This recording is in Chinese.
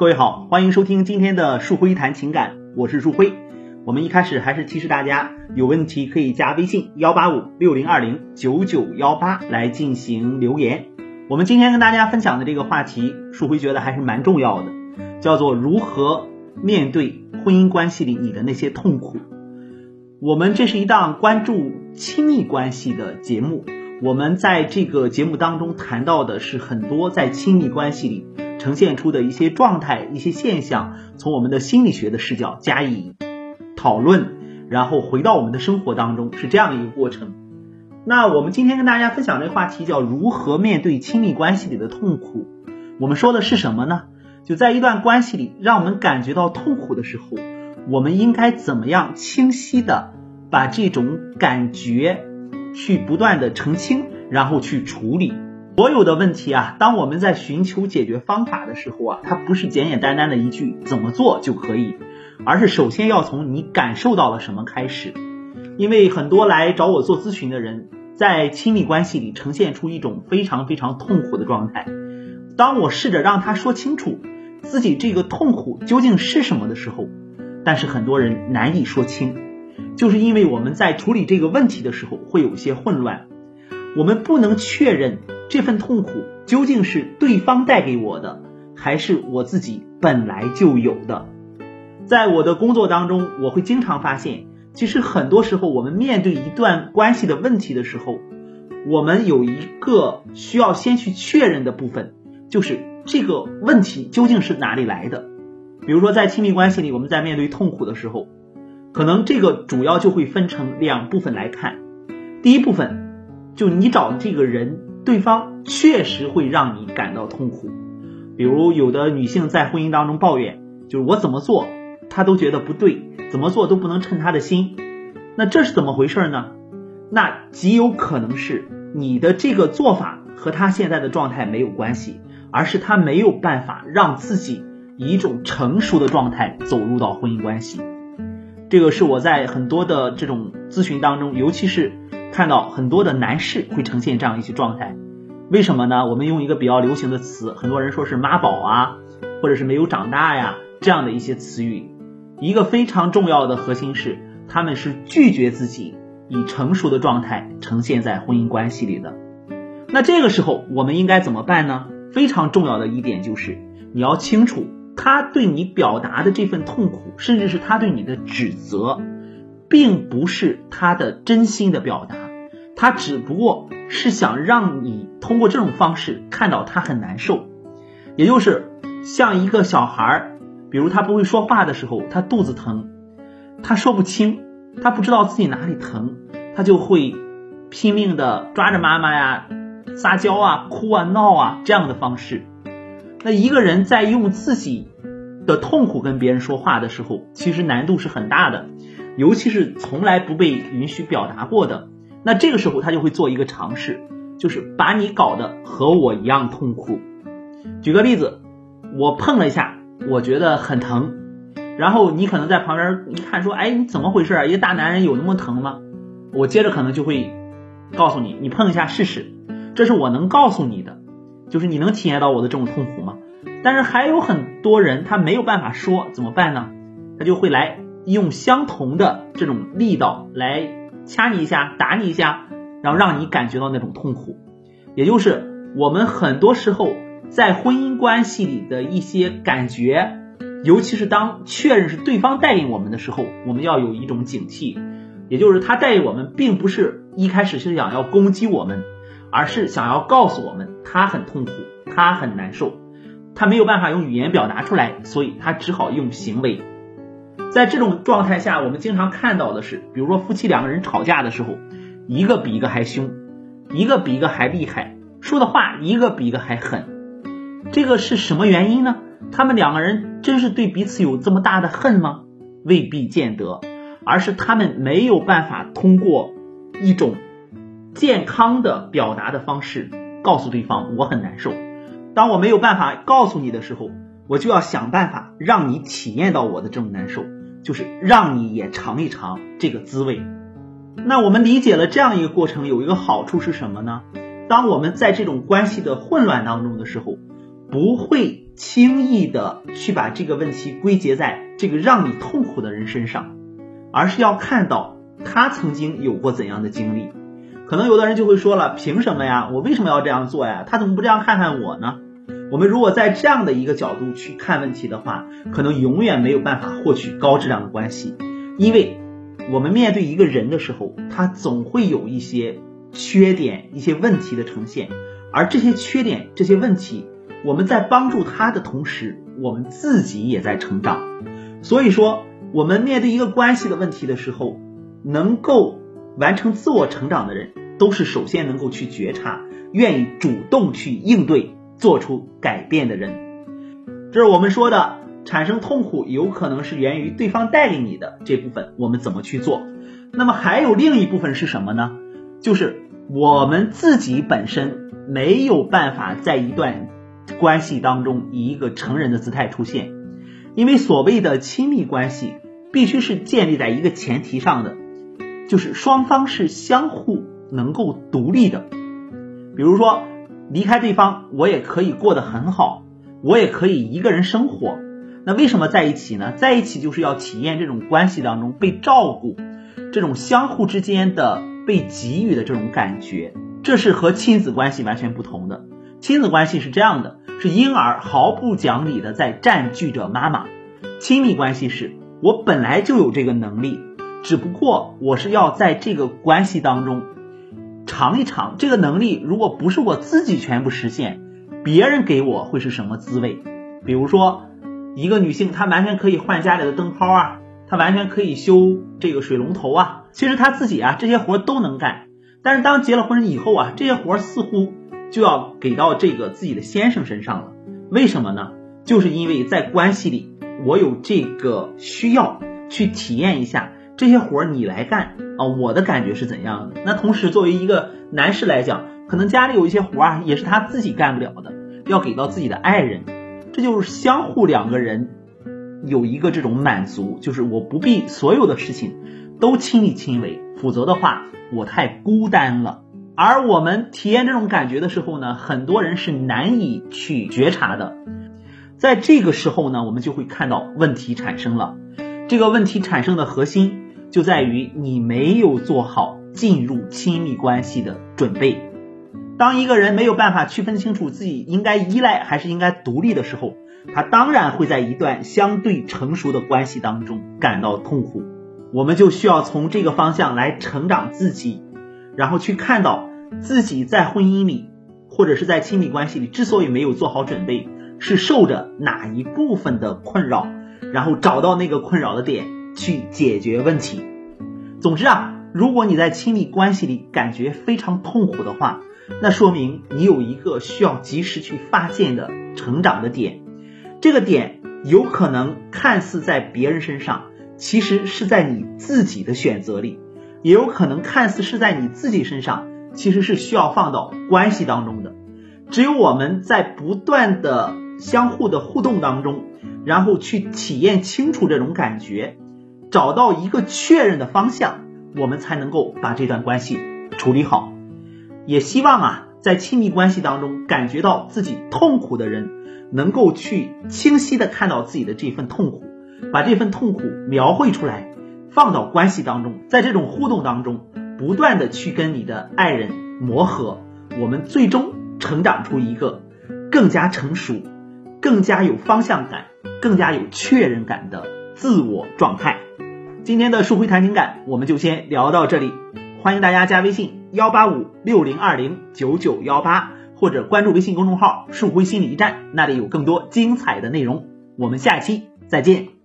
各位好，欢迎收听今天的树辉谈情感，我是树辉。我们一开始还是提示大家，有问题可以加微信幺八五六零二零九九幺八来进行留言。我们今天跟大家分享的这个话题，树辉觉得还是蛮重要的，叫做如何面对婚姻关系里你的那些痛苦。我们这是一档关注亲密关系的节目，我们在这个节目当中谈到的是很多在亲密关系里呈现出的一些状态、一些现象，从我们的心理学的视角加以讨论，然后回到我们的生活当中，是这样一个过程。那我们今天跟大家分享这个话题叫如何面对亲密关系里的痛苦。我们说的是什么呢？就在一段关系里，让我们感觉到痛苦的时候。我们应该怎么样清晰的把这种感觉去不断的澄清，然后去处理所有的问题啊？当我们在寻求解决方法的时候啊，它不是简简单单的一句怎么做就可以，而是首先要从你感受到了什么开始。因为很多来找我做咨询的人，在亲密关系里呈现出一种非常非常痛苦的状态。当我试着让他说清楚自己这个痛苦究竟是什么的时候，但是很多人难以说清，就是因为我们在处理这个问题的时候会有些混乱，我们不能确认这份痛苦究竟是对方带给我的，还是我自己本来就有的。在我的工作当中，我会经常发现，其实很多时候我们面对一段关系的问题的时候，我们有一个需要先去确认的部分，就是这个问题究竟是哪里来的。比如说，在亲密关系里，我们在面对痛苦的时候，可能这个主要就会分成两部分来看。第一部分，就你找的这个人，对方确实会让你感到痛苦。比如，有的女性在婚姻当中抱怨，就是我怎么做，她都觉得不对，怎么做都不能称她的心。那这是怎么回事呢？那极有可能是你的这个做法和她现在的状态没有关系，而是她没有办法让自己。以一种成熟的状态走入到婚姻关系，这个是我在很多的这种咨询当中，尤其是看到很多的男士会呈现这样一些状态。为什么呢？我们用一个比较流行的词，很多人说是妈宝啊，或者是没有长大呀这样的一些词语。一个非常重要的核心是，他们是拒绝自己以成熟的状态呈现在婚姻关系里的。那这个时候我们应该怎么办呢？非常重要的一点就是你要清楚。他对你表达的这份痛苦，甚至是他对你的指责，并不是他的真心的表达，他只不过是想让你通过这种方式看到他很难受，也就是像一个小孩儿，比如他不会说话的时候，他肚子疼，他说不清，他不知道自己哪里疼，他就会拼命的抓着妈妈呀，撒娇啊，哭啊，闹啊这样的方式。那一个人在用自己的痛苦跟别人说话的时候，其实难度是很大的，尤其是从来不被允许表达过的。那这个时候他就会做一个尝试，就是把你搞得和我一样痛苦。举个例子，我碰了一下，我觉得很疼，然后你可能在旁边一看说，哎，你怎么回事啊？一个大男人有那么疼吗？我接着可能就会告诉你，你碰一下试试，这是我能告诉你的。就是你能体验到我的这种痛苦吗？但是还有很多人他没有办法说，怎么办呢？他就会来用相同的这种力道来掐你一下、打你一下，然后让你感觉到那种痛苦。也就是我们很多时候在婚姻关系里的一些感觉，尤其是当确认是对方带领我们的时候，我们要有一种警惕，也就是他带我们并不是一开始是想要攻击我们。而是想要告诉我们，他很痛苦，他很难受，他没有办法用语言表达出来，所以他只好用行为。在这种状态下，我们经常看到的是，比如说夫妻两个人吵架的时候，一个比一个还凶，一个比一个还厉害，说的话一个比一个还狠。这个是什么原因呢？他们两个人真是对彼此有这么大的恨吗？未必见得，而是他们没有办法通过一种。健康的表达的方式，告诉对方我很难受。当我没有办法告诉你的时候，我就要想办法让你体验到我的这种难受，就是让你也尝一尝这个滋味。那我们理解了这样一个过程，有一个好处是什么呢？当我们在这种关系的混乱当中的时候，不会轻易的去把这个问题归结在这个让你痛苦的人身上，而是要看到他曾经有过怎样的经历。可能有的人就会说了，凭什么呀？我为什么要这样做呀？他怎么不这样看看我呢？我们如果在这样的一个角度去看问题的话，可能永远没有办法获取高质量的关系，因为我们面对一个人的时候，他总会有一些缺点、一些问题的呈现，而这些缺点、这些问题，我们在帮助他的同时，我们自己也在成长。所以说，我们面对一个关系的问题的时候，能够完成自我成长的人，都是首先能够去觉察，愿意主动去应对。做出改变的人，这是我们说的产生痛苦有可能是源于对方带给你的这部分，我们怎么去做？那么还有另一部分是什么呢？就是我们自己本身没有办法在一段关系当中以一个成人的姿态出现，因为所谓的亲密关系必须是建立在一个前提上的，就是双方是相互能够独立的，比如说。离开对方，我也可以过得很好，我也可以一个人生活。那为什么在一起呢？在一起就是要体验这种关系当中被照顾，这种相互之间的被给予的这种感觉，这是和亲子关系完全不同的。亲子关系是这样的，是婴儿毫不讲理的在占据着妈妈；亲密关系是我本来就有这个能力，只不过我是要在这个关系当中。尝一尝这个能力，如果不是我自己全部实现，别人给我会是什么滋味？比如说，一个女性她完全可以换家里的灯泡啊，她完全可以修这个水龙头啊，其实她自己啊这些活都能干。但是当结了婚以后啊，这些活似乎就要给到这个自己的先生身上了。为什么呢？就是因为在关系里，我有这个需要去体验一下。这些活儿你来干啊，我的感觉是怎样的？那同时作为一个男士来讲，可能家里有一些活儿啊，也是他自己干不了的，要给到自己的爱人，这就是相互两个人有一个这种满足，就是我不必所有的事情都亲力亲为，否则的话我太孤单了。而我们体验这种感觉的时候呢，很多人是难以去觉察的，在这个时候呢，我们就会看到问题产生了，这个问题产生的核心。就在于你没有做好进入亲密关系的准备。当一个人没有办法区分清楚自己应该依赖还是应该独立的时候，他当然会在一段相对成熟的关系当中感到痛苦。我们就需要从这个方向来成长自己，然后去看到自己在婚姻里或者是在亲密关系里之所以没有做好准备，是受着哪一部分的困扰，然后找到那个困扰的点。去解决问题。总之啊，如果你在亲密关系里感觉非常痛苦的话，那说明你有一个需要及时去发现的成长的点。这个点有可能看似在别人身上，其实是在你自己的选择里；也有可能看似是在你自己身上，其实是需要放到关系当中的。只有我们在不断的相互的互动当中，然后去体验清楚这种感觉。找到一个确认的方向，我们才能够把这段关系处理好。也希望啊，在亲密关系当中感觉到自己痛苦的人，能够去清晰的看到自己的这份痛苦，把这份痛苦描绘出来，放到关系当中，在这种互动当中，不断的去跟你的爱人磨合，我们最终成长出一个更加成熟、更加有方向感、更加有确认感的自我状态。今天的树辉谈情感，我们就先聊到这里。欢迎大家加微信幺八五六零二零九九幺八，或者关注微信公众号“树辉心理驿站”，那里有更多精彩的内容。我们下期再见。